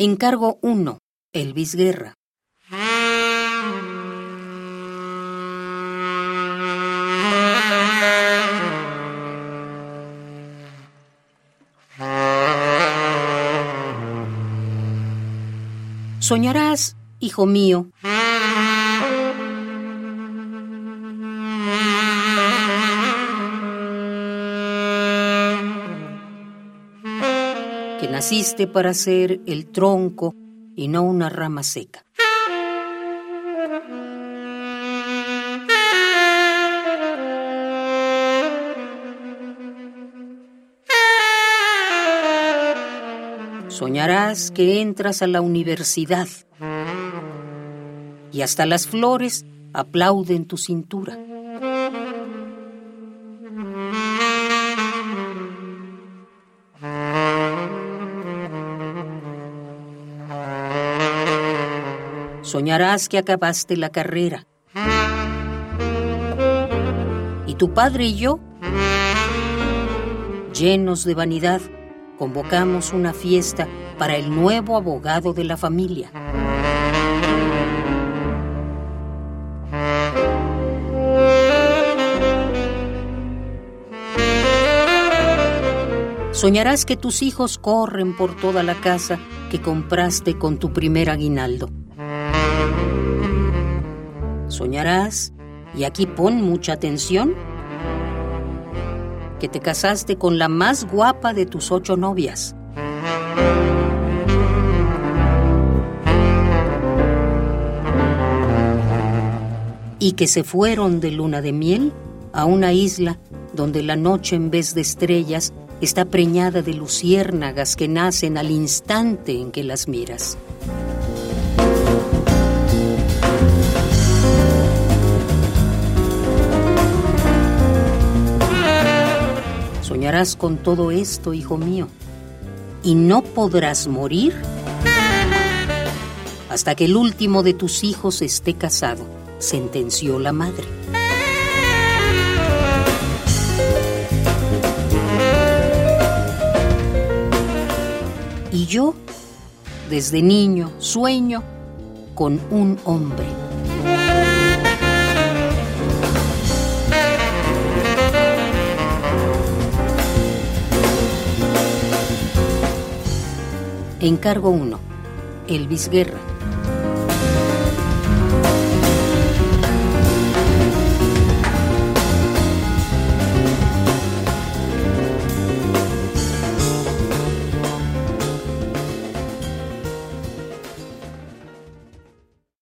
Encargo 1. Elvis Guerra. Soñarás, hijo mío, que naciste para ser el tronco y no una rama seca. Soñarás que entras a la universidad y hasta las flores aplauden tu cintura. Soñarás que acabaste la carrera. Y tu padre y yo, llenos de vanidad, convocamos una fiesta para el nuevo abogado de la familia. Soñarás que tus hijos corren por toda la casa que compraste con tu primer aguinaldo. Soñarás, y aquí pon mucha atención, que te casaste con la más guapa de tus ocho novias. Y que se fueron de luna de miel a una isla donde la noche en vez de estrellas está preñada de luciérnagas que nacen al instante en que las miras. Con todo esto, hijo mío, y no podrás morir hasta que el último de tus hijos esté casado, sentenció la madre. Y yo, desde niño, sueño con un hombre. Encargo 1. Elvis Guerra.